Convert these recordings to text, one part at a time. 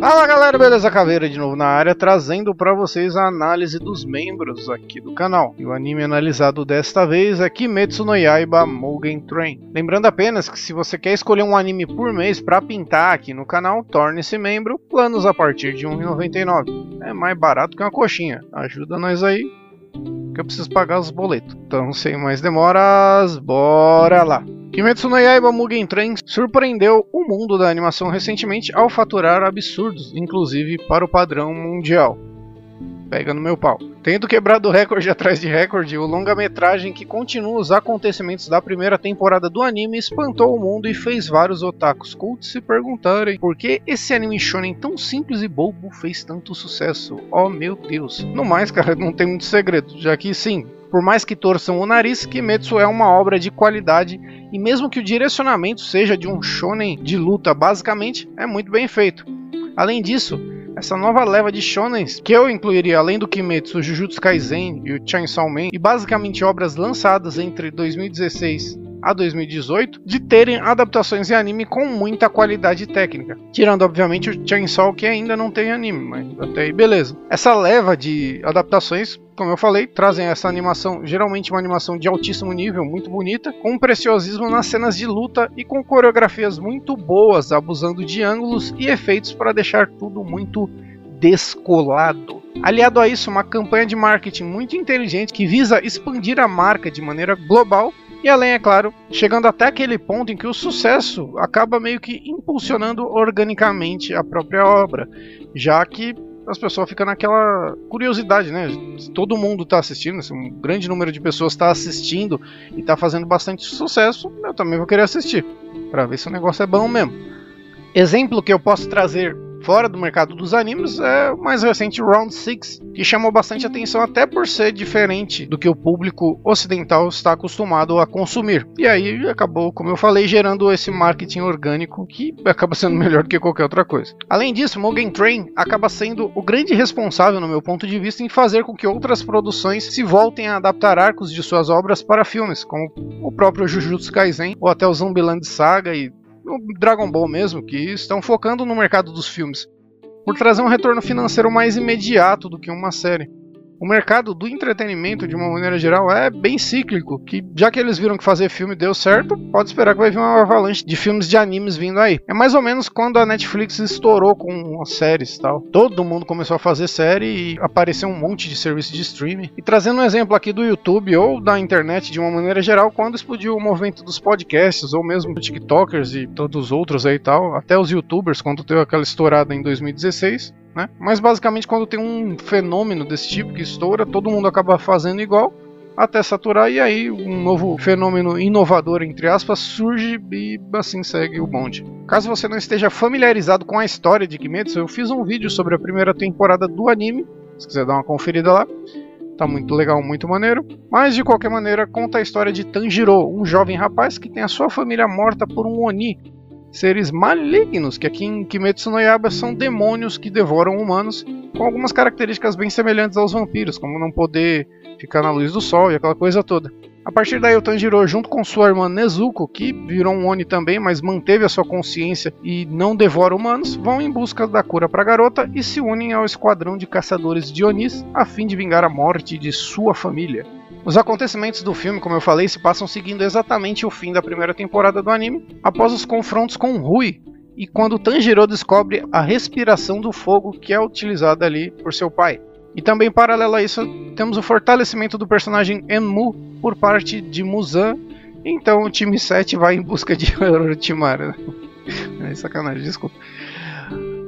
Fala galera, beleza? Caveira de novo na área, trazendo para vocês a análise dos membros aqui do canal. E o anime analisado desta vez é Kimetsu no Yaiba Mugen Train. Lembrando apenas que se você quer escolher um anime por mês para pintar aqui no canal, torne-se membro, planos a partir de R$ 1,99. É mais barato que uma coxinha. Ajuda nós aí, que eu preciso pagar os boletos. Então, sem mais demoras, bora lá! Kimetsu no Yaiba Mugen Train surpreendeu o mundo da animação recentemente ao faturar absurdos, inclusive para o padrão mundial. Pega no meu pau. Tendo quebrado recorde atrás de recorde, o longa-metragem que continua os acontecimentos da primeira temporada do anime espantou o mundo e fez vários otakus cultos se perguntarem por que esse anime shonen tão simples e bobo fez tanto sucesso. Oh meu Deus. No mais, cara, não tem muito segredo, já que sim, por mais que torçam o nariz, Kimetsu é uma obra de qualidade e mesmo que o direcionamento seja de um shonen de luta, basicamente, é muito bem feito. Além disso, essa nova leva de shonens, que eu incluiria além do Kimetsu, Jujutsu Kaisen e o Chainsaw Man, e basicamente obras lançadas entre 2016 a 2018 de terem adaptações em anime com muita qualidade técnica. Tirando, obviamente, o Chainsaw que ainda não tem anime, mas até aí beleza. Essa leva de adaptações como eu falei, trazem essa animação, geralmente uma animação de altíssimo nível, muito bonita, com um preciosismo nas cenas de luta e com coreografias muito boas, abusando de ângulos e efeitos para deixar tudo muito descolado. Aliado a isso, uma campanha de marketing muito inteligente que visa expandir a marca de maneira global e além, é claro, chegando até aquele ponto em que o sucesso acaba meio que impulsionando organicamente a própria obra, já que as pessoas ficam naquela curiosidade, né? Todo mundo está assistindo, assim, um grande número de pessoas está assistindo e está fazendo bastante sucesso, eu também vou querer assistir, para ver se o negócio é bom mesmo. Exemplo que eu posso trazer fora do mercado dos animes é o mais recente Round 6, que chamou bastante atenção até por ser diferente do que o público ocidental está acostumado a consumir. E aí acabou, como eu falei, gerando esse marketing orgânico que acaba sendo melhor do que qualquer outra coisa. Além disso, Mugen Train acaba sendo o grande responsável, no meu ponto de vista, em fazer com que outras produções se voltem a adaptar arcos de suas obras para filmes, como o próprio Jujutsu Kaisen ou até o Zombieland Saga e no Dragon Ball mesmo, que estão focando no mercado dos filmes, por trazer um retorno financeiro mais imediato do que uma série o mercado do entretenimento, de uma maneira geral, é bem cíclico. Que já que eles viram que fazer filme deu certo, pode esperar que vai vir uma avalanche de filmes de animes vindo aí. É mais ou menos quando a Netflix estourou com as séries e tal. Todo mundo começou a fazer série e apareceu um monte de serviço de streaming. E trazendo um exemplo aqui do YouTube ou da internet de uma maneira geral, quando explodiu o movimento dos podcasts, ou mesmo TikTokers e todos os outros aí e tal, até os YouTubers, quando teve aquela estourada em 2016, né? Mas basicamente, quando tem um fenômeno desse tipo que estoura, todo mundo acaba fazendo igual até saturar e aí um novo fenômeno inovador entre aspas surge e assim segue o bonde. Caso você não esteja familiarizado com a história de Kimetsu, eu fiz um vídeo sobre a primeira temporada do anime, se quiser dar uma conferida lá. Tá muito legal, muito maneiro. Mas de qualquer maneira, conta a história de Tanjiro, um jovem rapaz que tem a sua família morta por um Oni, seres malignos, que aqui em Kimetsu no Yaiba são demônios que devoram humanos, com algumas características bem semelhantes aos vampiros, como não poder ficar na luz do sol e aquela coisa toda. A partir daí, o Tanjiro, junto com sua irmã Nezuko, que virou um Oni também, mas manteve a sua consciência e não devora humanos, vão em busca da cura para a garota e se unem ao esquadrão de caçadores de Onis a fim de vingar a morte de sua família. Os acontecimentos do filme, como eu falei, se passam seguindo exatamente o fim da primeira temporada do anime, após os confrontos com Rui, e quando Tanjiro descobre a respiração do fogo que é utilizada ali por seu pai. E também paralelo a isso, temos o fortalecimento do personagem Enmu por parte de Muzan. Então o time 7 vai em busca de Orochimaru. é sacanagem, desculpa.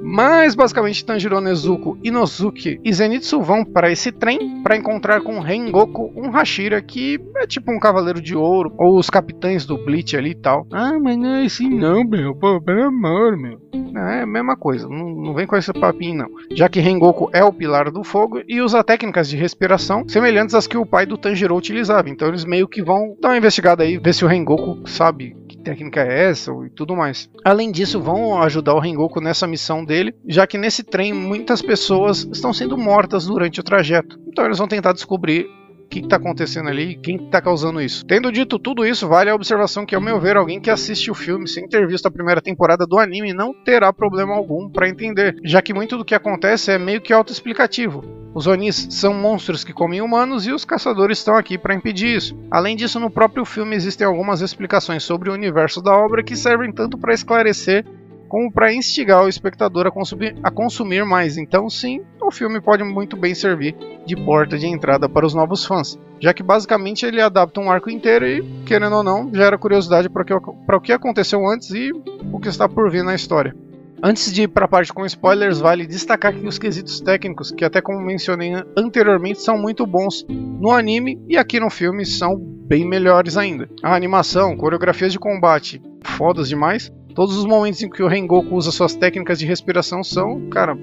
Mas basicamente Tanjiro Nezuko, Inosuke e Zenitsu vão para esse trem para encontrar com Rengoku, um Hashira que é tipo um cavaleiro de ouro, ou os capitães do Bleach ali e tal. Ah, mas não é assim não, meu, pô, pelo amor, meu. É a mesma coisa, não, não vem com esse papinho não. Já que Rengoku é o pilar do fogo e usa técnicas de respiração semelhantes às que o pai do Tanjiro utilizava. Então eles meio que vão dar uma investigada aí, ver se o Rengoku sabe técnica é essa e tudo mais. Além disso, vão ajudar o Rengoku nessa missão dele, já que nesse trem muitas pessoas estão sendo mortas durante o trajeto. Então eles vão tentar descobrir que está acontecendo ali, quem está causando isso. Tendo dito tudo isso, vale a observação que, ao meu ver, alguém que assiste o filme sem ter visto a primeira temporada do anime não terá problema algum para entender, já que muito do que acontece é meio que autoexplicativo. Os Onis são monstros que comem humanos e os caçadores estão aqui para impedir isso. Além disso, no próprio filme existem algumas explicações sobre o universo da obra que servem tanto para esclarecer como para instigar o espectador a consumir, a consumir mais. Então, sim, o filme pode muito bem servir de porta de entrada para os novos fãs, já que basicamente ele adapta um arco inteiro e, querendo ou não, gera curiosidade para o que aconteceu antes e o que está por vir na história. Antes de ir para a parte com spoilers, vale destacar que os quesitos técnicos, que até como mencionei anteriormente, são muito bons no anime e aqui no filme são bem melhores ainda. A animação, coreografias de combate, fodas demais, Todos os momentos em que o Rengoku usa suas técnicas de respiração são, cara,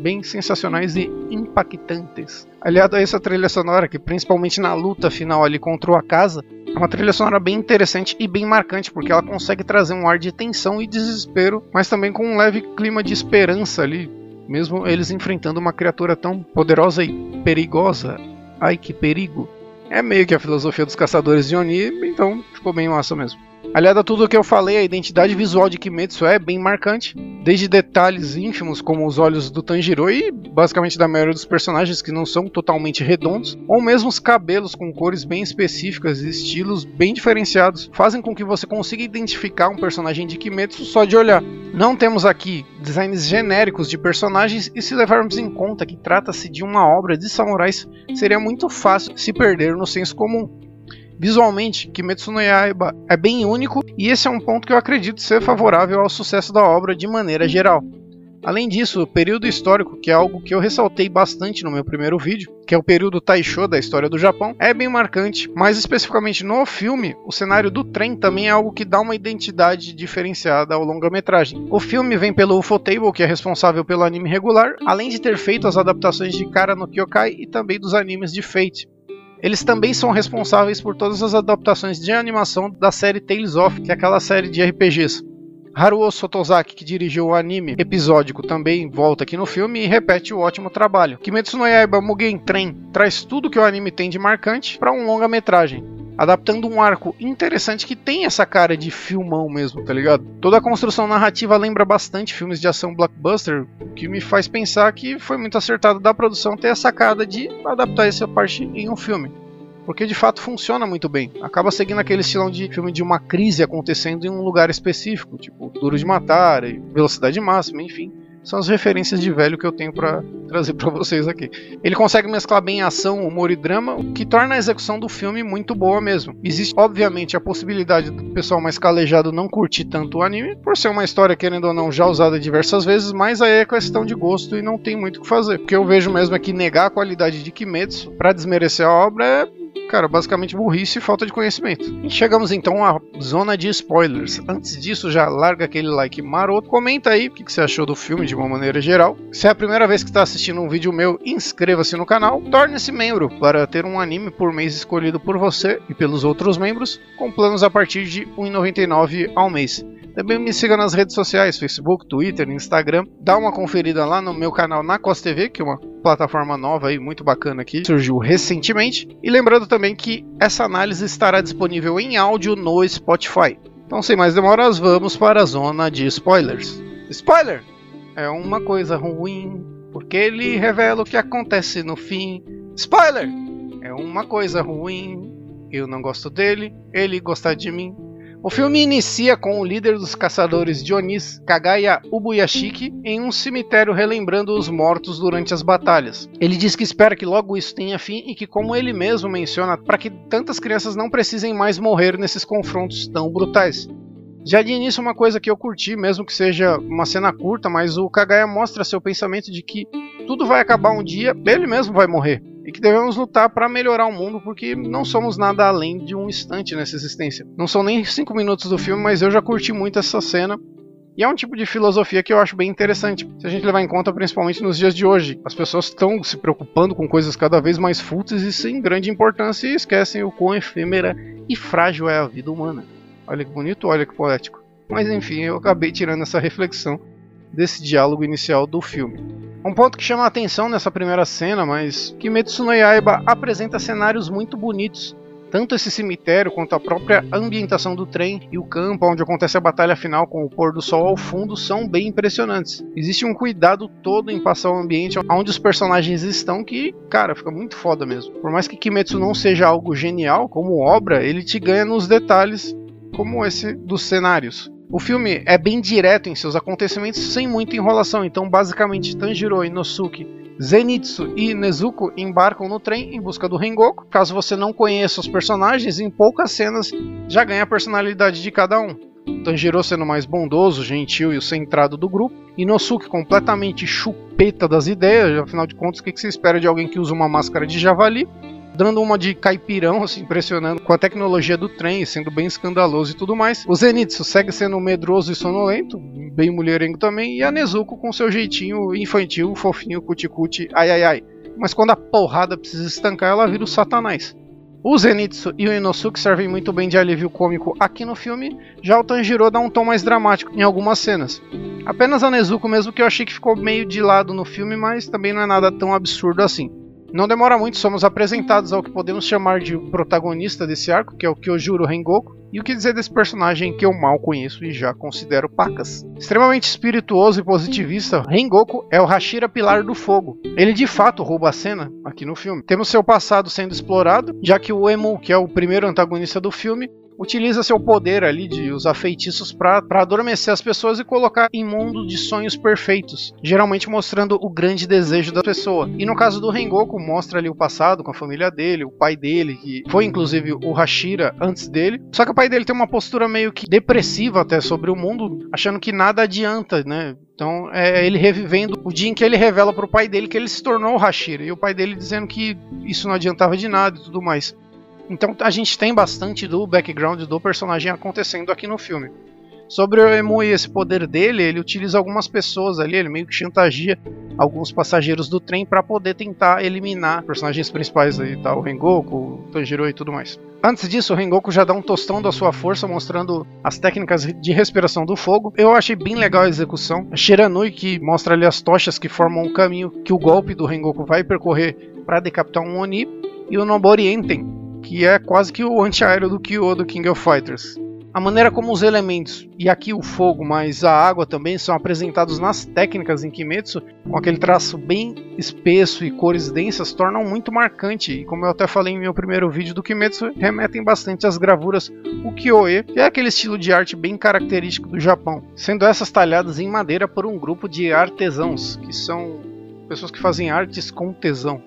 bem sensacionais e impactantes. Aliado a essa trilha sonora, que principalmente na luta final ali contra o Akaza, é uma trilha sonora bem interessante e bem marcante, porque ela consegue trazer um ar de tensão e desespero, mas também com um leve clima de esperança ali, mesmo eles enfrentando uma criatura tão poderosa e perigosa. Ai que perigo! É meio que a filosofia dos caçadores de Oni, então ficou bem massa mesmo. Aliado a tudo o que eu falei, a identidade visual de Kimetsu é bem marcante, desde detalhes ínfimos como os olhos do Tanjiro e basicamente da maioria dos personagens que não são totalmente redondos, ou mesmo os cabelos com cores bem específicas e estilos bem diferenciados, fazem com que você consiga identificar um personagem de Kimetsu só de olhar. Não temos aqui designs genéricos de personagens e se levarmos em conta que trata-se de uma obra de samurais, seria muito fácil se perder no senso comum. Visualmente, Kimetsu no Yaiba é bem único e esse é um ponto que eu acredito ser favorável ao sucesso da obra de maneira geral. Além disso, o período histórico, que é algo que eu ressaltei bastante no meu primeiro vídeo, que é o período Taisho da história do Japão, é bem marcante, mais especificamente no filme, o cenário do trem também é algo que dá uma identidade diferenciada ao longa-metragem. O filme vem pelo Ufotable, que é responsável pelo anime regular, além de ter feito as adaptações de Kara no Kyokai e também dos animes de Fate. Eles também são responsáveis por todas as adaptações de animação da série Tales of, que é aquela série de RPGs. Haruo Sotozaki, que dirigiu o anime episódico, também volta aqui no filme e repete o ótimo trabalho. Kimetsu no Yaiba Mugen Train traz tudo que o anime tem de marcante para um longa-metragem, adaptando um arco interessante que tem essa cara de filmão mesmo, tá ligado? Toda a construção narrativa lembra bastante filmes de ação blockbuster, o que me faz pensar que foi muito acertado da produção ter a sacada de adaptar essa parte em um filme porque de fato funciona muito bem. Acaba seguindo aquele estilão de filme de uma crise acontecendo em um lugar específico, tipo Duro de Matar, Velocidade Máxima, enfim. São as referências de velho que eu tenho para trazer para vocês aqui. Ele consegue mesclar bem ação, humor e drama, o que torna a execução do filme muito boa mesmo. Existe, obviamente, a possibilidade do pessoal mais calejado não curtir tanto o anime, por ser uma história, querendo ou não, já usada diversas vezes, mas aí é questão de gosto e não tem muito o que fazer. O que eu vejo mesmo é que negar a qualidade de Kimetsu para desmerecer a obra é Cara, basicamente burrice e falta de conhecimento. E chegamos então à zona de spoilers. Antes disso, já larga aquele like maroto. Comenta aí o que você achou do filme de uma maneira geral. Se é a primeira vez que está assistindo um vídeo meu, inscreva-se no canal. Torne-se membro para ter um anime por mês escolhido por você e pelos outros membros, com planos a partir de R$ 1,99 ao mês. Também me siga nas redes sociais, Facebook, Twitter, Instagram. Dá uma conferida lá no meu canal na Cos TV, que é uma plataforma nova e muito bacana aqui, surgiu recentemente. E lembrando também que essa análise estará disponível em áudio no Spotify. Então, sem mais demoras, vamos para a zona de spoilers. Spoiler! É uma coisa ruim, porque ele revela o que acontece no fim. Spoiler! É uma coisa ruim, eu não gosto dele, ele gosta de mim. O filme inicia com o líder dos caçadores Dionis, Kagaya Ubuyashiki, em um cemitério relembrando os mortos durante as batalhas. Ele diz que espera que logo isso tenha fim e que, como ele mesmo menciona, para que tantas crianças não precisem mais morrer nesses confrontos tão brutais. Já de início, uma coisa que eu curti, mesmo que seja uma cena curta, mas o Kagaya mostra seu pensamento de que tudo vai acabar um dia, ele mesmo vai morrer e que devemos lutar para melhorar o mundo porque não somos nada além de um instante nessa existência. Não são nem cinco minutos do filme, mas eu já curti muito essa cena. E é um tipo de filosofia que eu acho bem interessante, se a gente levar em conta principalmente nos dias de hoje. As pessoas estão se preocupando com coisas cada vez mais fúteis e sem grande importância e esquecem o quão efêmera e frágil é a vida humana. Olha que bonito, olha que poético. Mas enfim, eu acabei tirando essa reflexão desse diálogo inicial do filme. Um ponto que chama a atenção nessa primeira cena, mas Kimetsu no Yaiba apresenta cenários muito bonitos. Tanto esse cemitério quanto a própria ambientação do trem e o campo onde acontece a batalha final com o pôr do sol ao fundo são bem impressionantes. Existe um cuidado todo em passar o ambiente onde os personagens estão que, cara, fica muito foda mesmo. Por mais que Kimetsu não seja algo genial como obra, ele te ganha nos detalhes como esse dos cenários. O filme é bem direto em seus acontecimentos, sem muita enrolação, então basicamente Tanjiro, Inosuke, Zenitsu e Nezuko embarcam no trem em busca do Rengoku. Caso você não conheça os personagens, em poucas cenas já ganha a personalidade de cada um. Tanjiro sendo mais bondoso, gentil e o centrado do grupo. Inosuke completamente chupeta das ideias, afinal de contas, o que você espera de alguém que usa uma máscara de javali? Dando uma de caipirão, assim, impressionando com a tecnologia do trem, sendo bem escandaloso e tudo mais. O Zenitsu segue sendo medroso e sonolento, bem mulherengo também, e a Nezuko com seu jeitinho infantil, fofinho, cuticute, ai ai ai. Mas quando a porrada precisa estancar, ela vira o satanás. O Zenitsu e o Inosuke servem muito bem de alívio cômico aqui no filme, já o Tanjiro dá um tom mais dramático em algumas cenas. Apenas a Nezuko mesmo que eu achei que ficou meio de lado no filme, mas também não é nada tão absurdo assim. Não demora muito, somos apresentados ao que podemos chamar de protagonista desse arco, que é o Kyojuro Rengoku, e o que dizer desse personagem que eu mal conheço e já considero pacas. Extremamente espirituoso e positivista, Rengoku é o Hashira Pilar do Fogo. Ele de fato rouba a cena aqui no filme. Temos seu passado sendo explorado, já que o Emu, que é o primeiro antagonista do filme, utiliza seu poder ali de usar feitiços para adormecer as pessoas e colocar em mundo de sonhos perfeitos, geralmente mostrando o grande desejo da pessoa. E no caso do Rengoku, mostra ali o passado com a família dele, o pai dele, que foi inclusive o Hashira antes dele. Só que o pai dele tem uma postura meio que depressiva até sobre o mundo, achando que nada adianta, né? Então é ele revivendo o dia em que ele revela para o pai dele que ele se tornou o Hashira e o pai dele dizendo que isso não adiantava de nada e tudo mais. Então a gente tem bastante do background do personagem acontecendo aqui no filme. Sobre o Emu e esse poder dele, ele utiliza algumas pessoas ali, ele meio que chantageia alguns passageiros do trem para poder tentar eliminar personagens principais aí, tá? O Rengoku, o Tanjiro e tudo mais. Antes disso, o Rengoku já dá um tostão da sua força, mostrando as técnicas de respiração do fogo. Eu achei bem legal a execução. A Shiranui, que mostra ali as tochas que formam o caminho que o golpe do Rengoku vai percorrer para decapitar um Oni. E o Nobori Enten, que é quase que o antiaéreo do Kyo do King of Fighters. A maneira como os elementos, e aqui o fogo, mas a água também, são apresentados nas técnicas em Kimetsu, com aquele traço bem espesso e cores densas, tornam muito marcante. E como eu até falei em meu primeiro vídeo do Kimetsu, remetem bastante às gravuras ukiyo-e, que é aquele estilo de arte bem característico do Japão, sendo essas talhadas em madeira por um grupo de artesãos, que são pessoas que fazem artes com tesão.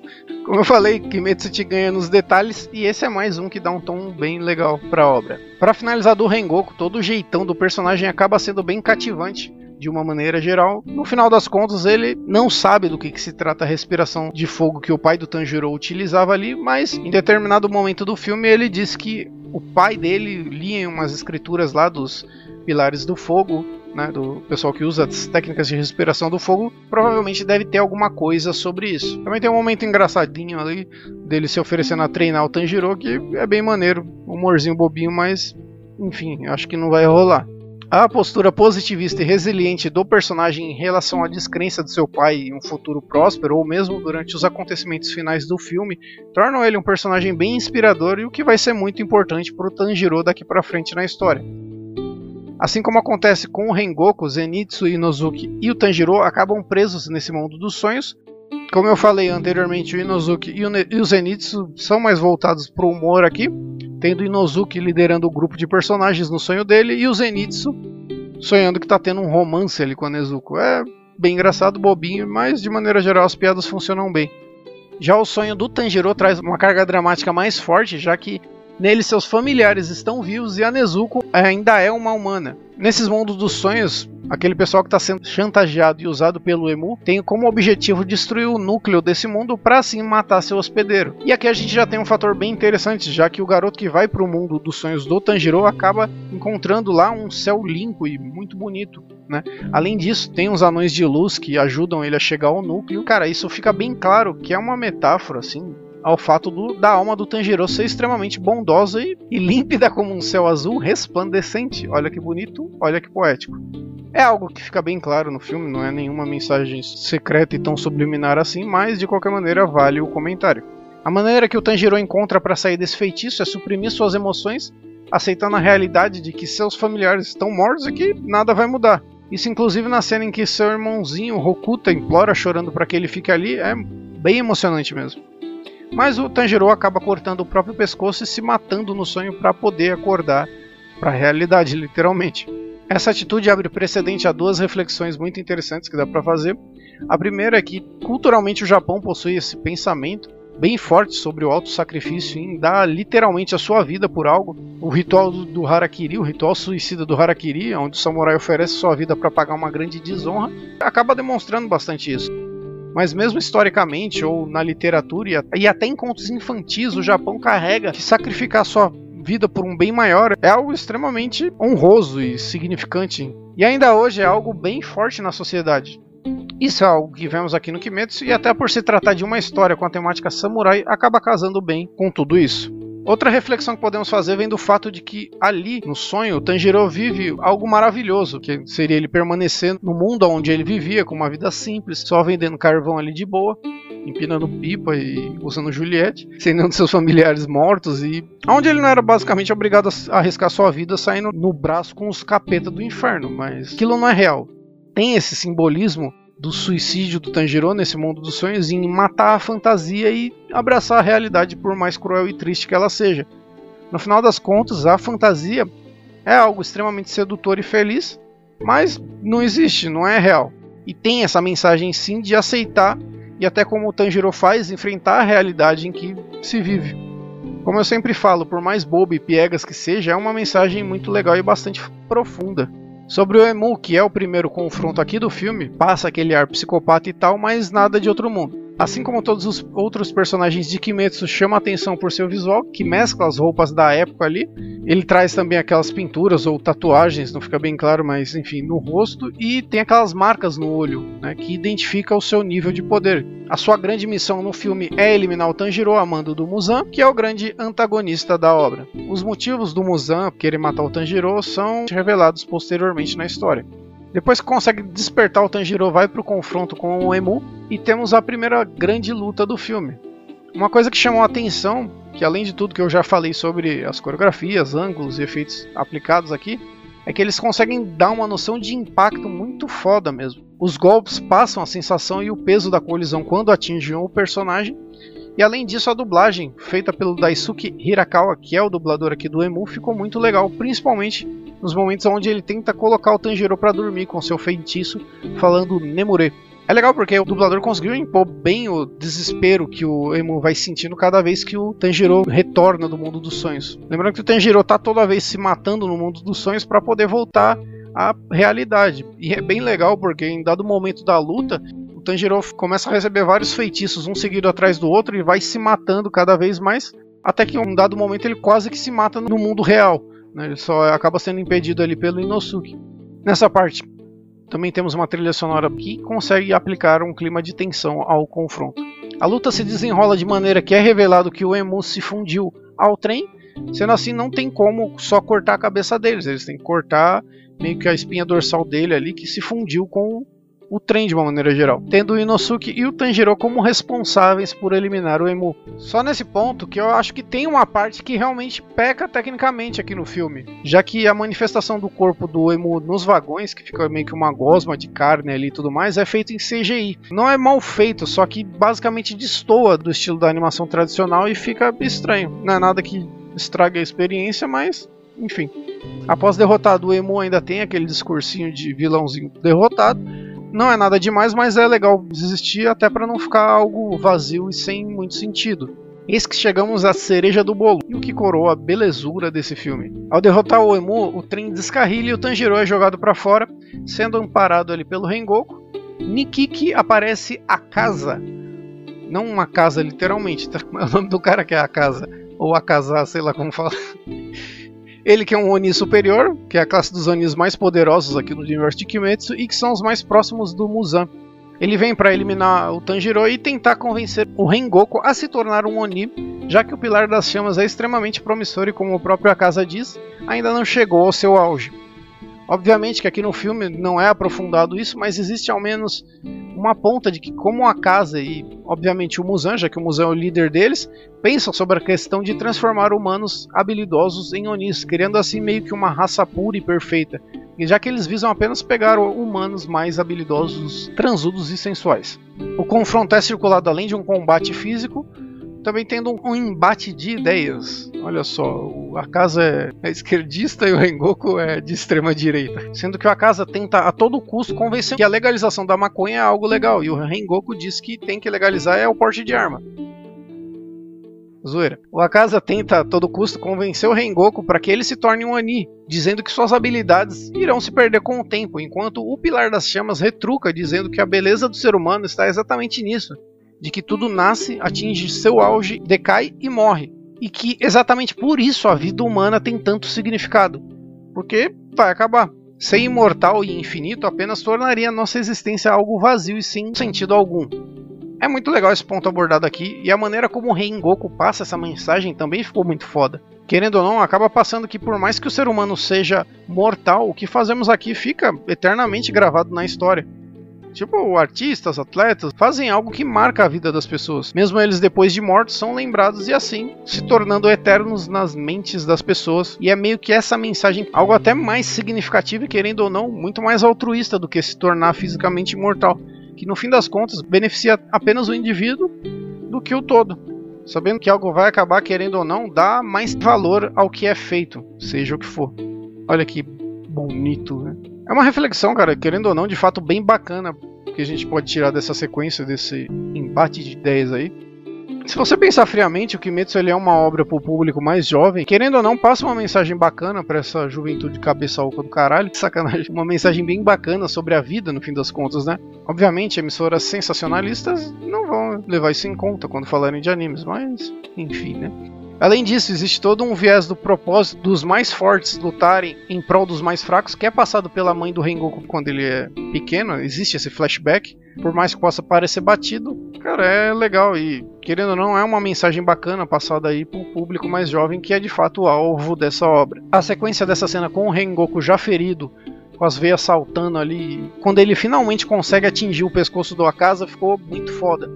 Como eu falei, Kimetsu te ganha nos detalhes e esse é mais um que dá um tom bem legal para a obra. Para finalizar do Rengoku, todo o jeitão do personagem acaba sendo bem cativante de uma maneira geral. No final das contas, ele não sabe do que, que, se trata a respiração de fogo que o pai do Tanjiro utilizava ali, mas em determinado momento do filme ele diz que o pai dele lia em umas escrituras lá dos pilares do fogo né, do pessoal que usa as técnicas de respiração do fogo, provavelmente deve ter alguma coisa sobre isso. Também tem um momento engraçadinho ali dele se oferecendo a treinar o Tanjiro, que é bem maneiro, humorzinho bobinho, mas enfim, acho que não vai rolar. A postura positivista e resiliente do personagem em relação à descrença de seu pai em um futuro próspero, ou mesmo durante os acontecimentos finais do filme, tornam ele um personagem bem inspirador e o que vai ser muito importante para o Tanjiro daqui para frente na história. Assim como acontece com o Rengoku, Zenitsu, Inozuki e o Tanjiro acabam presos nesse mundo dos sonhos. Como eu falei anteriormente, o Inozuki e o, e o Zenitsu são mais voltados para o humor aqui, tendo Inozuki liderando o grupo de personagens no sonho dele e o Zenitsu sonhando que está tendo um romance ali com a Nezuko. É bem engraçado, bobinho, mas de maneira geral as piadas funcionam bem. Já o sonho do Tanjiro traz uma carga dramática mais forte, já que Nele, seus familiares estão vivos e a Nezuko ainda é uma humana. Nesses mundos dos sonhos, aquele pessoal que está sendo chantageado e usado pelo Emu tem como objetivo destruir o núcleo desse mundo para assim matar seu hospedeiro. E aqui a gente já tem um fator bem interessante, já que o garoto que vai para o mundo dos sonhos do Tanjiro acaba encontrando lá um céu limpo e muito bonito. Né? Além disso, tem uns anões de luz que ajudam ele a chegar ao núcleo. Cara, isso fica bem claro que é uma metáfora assim ao fato do, da alma do Tanjiro ser extremamente bondosa e, e límpida como um céu azul resplandecente. Olha que bonito, olha que poético. É algo que fica bem claro no filme, não é nenhuma mensagem secreta e tão subliminar assim, mas de qualquer maneira vale o comentário. A maneira que o Tanjiro encontra para sair desse feitiço é suprimir suas emoções, aceitando a realidade de que seus familiares estão mortos e que nada vai mudar. Isso inclusive na cena em que seu irmãozinho Rokuta implora chorando para que ele fique ali, é bem emocionante mesmo. Mas o Tanjiro acaba cortando o próprio pescoço e se matando no sonho para poder acordar para a realidade, literalmente. Essa atitude abre precedente a duas reflexões muito interessantes que dá para fazer. A primeira é que culturalmente o Japão possui esse pensamento bem forte sobre o auto-sacrifício em dar literalmente a sua vida por algo. O ritual do, Harakiri, o ritual suicida do Harakiri, onde o samurai oferece sua vida para pagar uma grande desonra, acaba demonstrando bastante isso. Mas mesmo historicamente ou na literatura e até em contos infantis, o Japão carrega que sacrificar sua vida por um bem maior é algo extremamente honroso e significante. E ainda hoje é algo bem forte na sociedade. Isso é algo que vemos aqui no Kimetsu e até por se tratar de uma história com a temática samurai acaba casando bem com tudo isso. Outra reflexão que podemos fazer vem do fato de que ali, no sonho, Tanjiro vive algo maravilhoso, que seria ele permanecer no mundo onde ele vivia, com uma vida simples, só vendendo carvão ali de boa, empinando pipa e usando Juliette, sem nenhum de seus familiares mortos e onde ele não era basicamente obrigado a arriscar sua vida saindo no braço com os capetas do inferno, mas aquilo não é real. Tem esse simbolismo do suicídio do Tanjiro nesse mundo dos sonhos em matar a fantasia e abraçar a realidade por mais cruel e triste que ela seja. No final das contas, a fantasia é algo extremamente sedutor e feliz, mas não existe, não é real. E tem essa mensagem sim de aceitar e até como o Tanjiro faz, enfrentar a realidade em que se vive. Como eu sempre falo, por mais bobo e piegas que seja, é uma mensagem muito legal e bastante profunda. Sobre o Emu, que é o primeiro confronto aqui do filme, passa aquele ar psicopata e tal, mas nada de outro mundo. Assim como todos os outros personagens de Kimetsu chama atenção por seu visual, que mescla as roupas da época ali. Ele traz também aquelas pinturas ou tatuagens, não fica bem claro, mas enfim, no rosto e tem aquelas marcas no olho, né, que identifica o seu nível de poder. A sua grande missão no filme é eliminar o Tanjiro a mando do Muzan, que é o grande antagonista da obra. Os motivos do Muzan querer matar o Tanjiro são revelados posteriormente na história. Depois que consegue despertar o Tanjiro, vai para o confronto com o Emu e temos a primeira grande luta do filme. Uma coisa que chamou a atenção, que além de tudo que eu já falei sobre as coreografias, ângulos e efeitos aplicados aqui, é que eles conseguem dar uma noção de impacto muito foda mesmo. Os golpes passam a sensação e o peso da colisão quando atingem o personagem. E além disso, a dublagem feita pelo Daisuke Hirakawa, que é o dublador aqui do Emu, ficou muito legal, principalmente nos momentos onde ele tenta colocar o Tanjiro para dormir com seu feitiço, falando Nemure. É legal porque o dublador conseguiu impor bem o desespero que o Emu vai sentindo cada vez que o Tanjiro retorna do mundo dos sonhos. Lembrando que o Tanjiro tá toda vez se matando no mundo dos sonhos para poder voltar à realidade. E é bem legal porque em dado momento da luta, o Tanjiro começa a receber vários feitiços, um seguido atrás do outro, e vai se matando cada vez mais, até que em um dado momento ele quase que se mata no mundo real. Né? Ele só acaba sendo impedido ali pelo Inosuke. Nessa parte, também temos uma trilha sonora que consegue aplicar um clima de tensão ao confronto. A luta se desenrola de maneira que é revelado que o Emu se fundiu ao trem, sendo assim não tem como só cortar a cabeça deles, eles têm que cortar meio que a espinha dorsal dele ali que se fundiu com o trem de uma maneira geral, tendo o Inosuke e o Tanjiro como responsáveis por eliminar o Emu. Só nesse ponto que eu acho que tem uma parte que realmente peca tecnicamente aqui no filme, já que a manifestação do corpo do Emu nos vagões, que fica meio que uma gosma de carne ali e tudo mais, é feito em CGI. Não é mal feito, só que basicamente destoa do estilo da animação tradicional e fica estranho. Não é nada que estrague a experiência, mas enfim. Após derrotado, o Emu ainda tem aquele discursinho de vilãozinho derrotado não é nada demais, mas é legal existir até para não ficar algo vazio e sem muito sentido. Eis que chegamos à cereja do bolo e o que coroa a belezura desse filme. Ao derrotar o Emu, o trem descarrilha e o Tanjiro é jogado para fora, sendo amparado ali pelo Rengoku. Nikiki aparece a casa. Não uma casa literalmente, tá? é o nome do cara que é a casa. Ou a casar, sei lá como fala. Ele que é um Oni superior, que é a classe dos Onis mais poderosos aqui no universo de Kimetsu e que são os mais próximos do Muzan. Ele vem para eliminar o Tanjiro e tentar convencer o Rengoku a se tornar um Oni, já que o Pilar das Chamas é extremamente promissor e como o próprio Akasa diz, ainda não chegou ao seu auge. Obviamente que aqui no filme não é aprofundado isso, mas existe ao menos uma ponta de que como a casa e obviamente o Musan, já que o Musan é o líder deles, pensam sobre a questão de transformar humanos habilidosos em Onis, criando assim meio que uma raça pura e perfeita. E já que eles visam apenas pegar humanos mais habilidosos, transudos e sensuais. O confronto é circulado além de um combate físico, também tendo um, embate de ideias. Olha só, a casa é, é esquerdista e o Rengoku é de extrema direita. Sendo que a casa tenta a todo custo convencer que a legalização da maconha é algo legal. E o Rengoku diz que tem que legalizar é o porte de arma. Zoeira. O Akaza tenta a todo custo convencer o Rengoku para que ele se torne um Ani, dizendo que suas habilidades irão se perder com o tempo, enquanto o Pilar das Chamas retruca, dizendo que a beleza do ser humano está exatamente nisso, de que tudo nasce, atinge seu auge, decai e morre. E que exatamente por isso a vida humana tem tanto significado. Porque vai acabar. Ser imortal e infinito apenas tornaria nossa existência algo vazio e sem sentido algum. É muito legal esse ponto abordado aqui, e a maneira como o Rei Goku passa essa mensagem também ficou muito foda. Querendo ou não, acaba passando que por mais que o ser humano seja mortal, o que fazemos aqui fica eternamente gravado na história. Tipo, artistas, atletas, fazem algo que marca a vida das pessoas. Mesmo eles depois de mortos são lembrados e assim se tornando eternos nas mentes das pessoas. E é meio que essa mensagem, algo até mais significativo e querendo ou não, muito mais altruísta do que se tornar fisicamente imortal. Que no fim das contas beneficia apenas o indivíduo do que o todo. Sabendo que algo vai acabar, querendo ou não, dá mais valor ao que é feito, seja o que for. Olha que bonito, né? É uma reflexão, cara, querendo ou não, de fato bem bacana que a gente pode tirar dessa sequência, desse embate de ideias aí. Se você pensar friamente, o Kimetsu ele é uma obra para o público mais jovem, querendo ou não, passa uma mensagem bacana para essa juventude cabeça oca do caralho, sacanagem, uma mensagem bem bacana sobre a vida no fim das contas, né? Obviamente, emissoras sensacionalistas não vão levar isso em conta quando falarem de animes, mas enfim, né? Além disso, existe todo um viés do propósito dos mais fortes lutarem em prol dos mais fracos, que é passado pela mãe do Rengoku quando ele é pequeno. Existe esse flashback. Por mais que possa parecer batido, cara, é legal e, querendo ou não, é uma mensagem bacana passada aí pro público mais jovem, que é de fato o alvo dessa obra. A sequência dessa cena com o Rengoku já ferido com as veias saltando ali. Quando ele finalmente consegue atingir o pescoço do Akaza, ficou muito foda.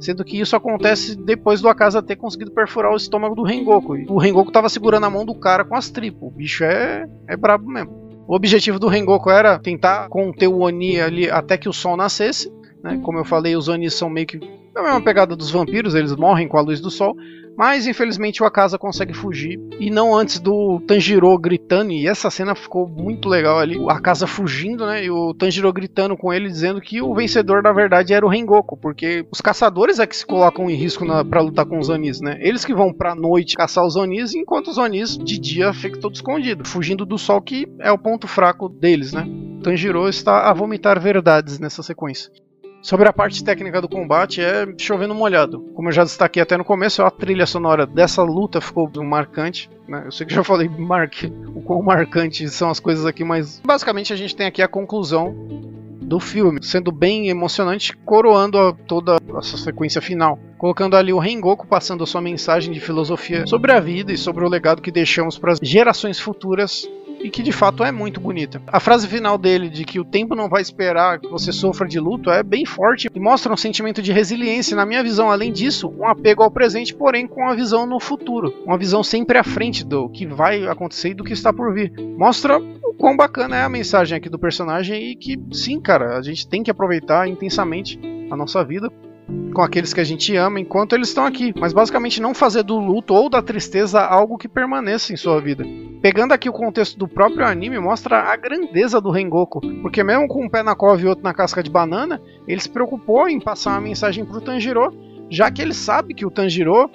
Sendo que isso acontece depois do Akaza ter conseguido perfurar o estômago do Rengoku. E o Rengoku tava segurando a mão do cara com as tripas. O bicho é, é brabo mesmo. O objetivo do Rengoku era tentar conter o Oni ali até que o sol nascesse. Né? Como eu falei, os Onis são meio que a mesma pegada dos vampiros, eles morrem com a luz do sol. Mas infelizmente o Akaza consegue fugir. E não antes do Tanjiro gritando. E essa cena ficou muito legal ali. O Akaza fugindo, né? E o Tanjiro gritando com ele, dizendo que o vencedor na verdade era o Rengoku. Porque os caçadores é que se colocam em risco para lutar com os Onis, né? Eles que vão pra noite caçar os Onis, enquanto os Onis de dia ficam todos escondidos. Fugindo do sol, que é o ponto fraco deles, né? Tanjiro está a vomitar verdades nessa sequência. Sobre a parte técnica do combate, é chovendo molhado. Como eu já destaquei até no começo, a trilha sonora dessa luta ficou marcante. Né? Eu sei que já falei mar... o quão marcantes são as coisas aqui, mas basicamente a gente tem aqui a conclusão do filme, sendo bem emocionante, coroando a, toda essa sequência final. Colocando ali o Rengoku passando a sua mensagem de filosofia sobre a vida e sobre o legado que deixamos para as gerações futuras e que de fato é muito bonita. A frase final dele de que o tempo não vai esperar que você sofra de luto é bem forte e mostra um sentimento de resiliência, na minha visão, além disso, um apego ao presente, porém com uma visão no futuro, uma visão sempre à frente do que vai acontecer e do que está por vir. Mostra o quão bacana é a mensagem aqui do personagem e que sim, cara, a gente tem que aproveitar intensamente a nossa vida com aqueles que a gente ama enquanto eles estão aqui, mas basicamente não fazer do luto ou da tristeza algo que permaneça em sua vida. Pegando aqui o contexto do próprio anime, mostra a grandeza do Rengoku, porque mesmo com um pé na cova e outro na casca de banana, ele se preocupou em passar uma mensagem pro Tanjiro, já que ele sabe que o Tanjiro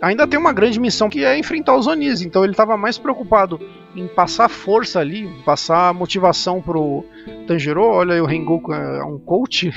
ainda tem uma grande missão que é enfrentar os Onis, então ele estava mais preocupado em passar força ali, passar motivação pro Tanjiro. Olha o Rengoku é um coach,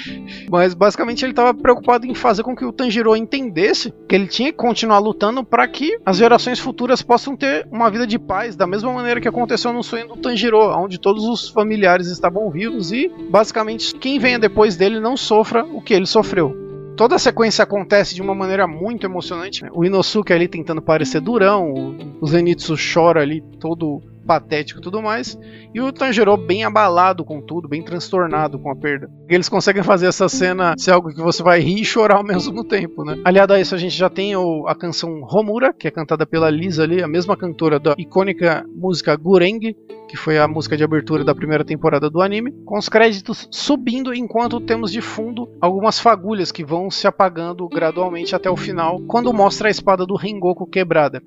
mas basicamente ele estava preocupado em fazer com que o Tanjiro entendesse que ele tinha que continuar lutando para que as gerações futuras possam ter uma vida de paz, da mesma maneira que aconteceu no sonho do Tanjiro, onde todos os familiares estavam vivos e basicamente quem venha depois dele não sofra o que ele sofreu toda a sequência acontece de uma maneira muito emocionante. O Inosuke ali tentando parecer durão, o Zenitsu chora ali todo patético e tudo mais. E o Tanjiro bem abalado com tudo, bem transtornado com a perda. Eles conseguem fazer essa cena ser algo que você vai rir e chorar ao mesmo tempo, né? Aliado a isso, a gente já tem o, a canção Romura, que é cantada pela Lisa ali, a mesma cantora da icônica música Gureng, que foi a música de abertura da primeira temporada do anime, com os créditos subindo enquanto temos de fundo algumas fagulhas que vão se apagando gradualmente até o final, quando mostra a espada do Rengoku quebrada.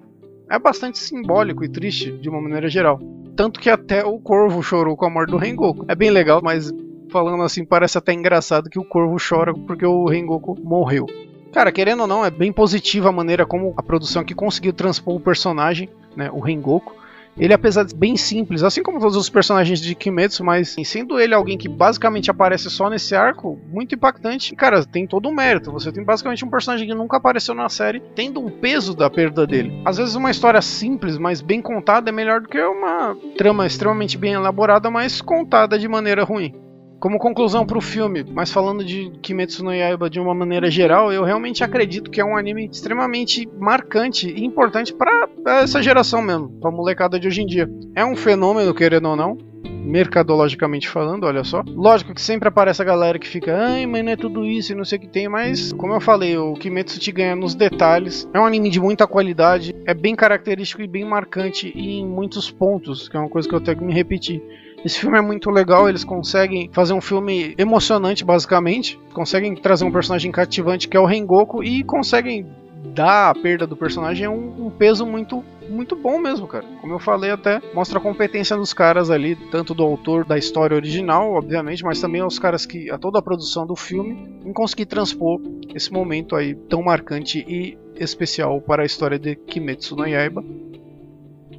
É bastante simbólico e triste de uma maneira geral. Tanto que até o Corvo chorou com a morte do Rengoku. É bem legal, mas falando assim, parece até engraçado que o Corvo chora porque o Rengoku morreu. Cara, querendo ou não, é bem positiva a maneira como a produção aqui conseguiu transpor o personagem, né, o Rengoku, ele, apesar de bem simples, assim como todos os personagens de Kimetsu, mas sendo ele alguém que basicamente aparece só nesse arco, muito impactante. Cara, tem todo o mérito. Você tem basicamente um personagem que nunca apareceu na série, tendo um peso da perda dele. Às vezes, uma história simples, mas bem contada, é melhor do que uma trama extremamente bem elaborada, mas contada de maneira ruim. Como conclusão para o filme, mas falando de Kimetsu no Yaiba de uma maneira geral, eu realmente acredito que é um anime extremamente marcante e importante para essa geração mesmo, para a molecada de hoje em dia. É um fenômeno, querendo ou não, mercadologicamente falando, olha só. Lógico que sempre aparece a galera que fica, ai, mas não é tudo isso e não sei o que tem, mas como eu falei, o Kimetsu te ganha nos detalhes. É um anime de muita qualidade, é bem característico e bem marcante em muitos pontos, que é uma coisa que eu tenho que me repetir. Esse filme é muito legal, eles conseguem fazer um filme emocionante, basicamente. Conseguem trazer um personagem cativante que é o Rengoku e conseguem dar a perda do personagem um, um, peso muito muito bom mesmo, cara. Como eu falei até, mostra a competência dos caras ali, tanto do autor da história original, obviamente, mas também aos caras que a toda a produção do filme em conseguir transpor esse momento aí tão marcante e especial para a história de Kimetsu no Yaiba.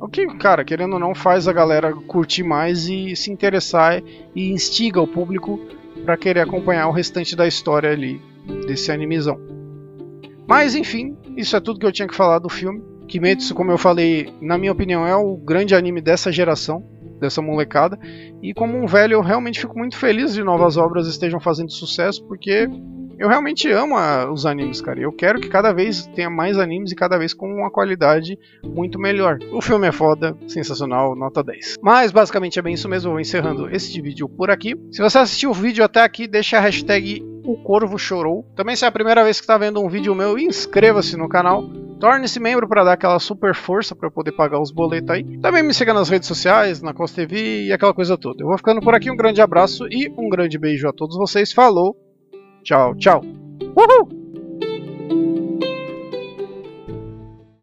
O que, cara, querendo ou não, faz a galera curtir mais e se interessar e instiga o público para querer acompanhar o restante da história ali desse animezão. Mas enfim, isso é tudo que eu tinha que falar do filme. Kimetsu, como eu falei, na minha opinião, é o grande anime dessa geração, dessa molecada. E como um velho, eu realmente fico muito feliz de novas obras estejam fazendo sucesso, porque eu realmente amo a, os animes, cara. Eu quero que cada vez tenha mais animes e cada vez com uma qualidade muito melhor. O filme é foda, sensacional, nota 10. Mas basicamente é bem isso mesmo, eu vou encerrando esse vídeo por aqui. Se você assistiu o vídeo até aqui, deixa a hashtag o Corvo Chorou. Também se é a primeira vez que está vendo um vídeo meu, inscreva-se no canal. Torne-se membro para dar aquela super força para poder pagar os boletos aí. Também me siga nas redes sociais, na Costa TV e aquela coisa toda. Eu vou ficando por aqui, um grande abraço e um grande beijo a todos vocês. Falou! Tchau, tchau. Uhul!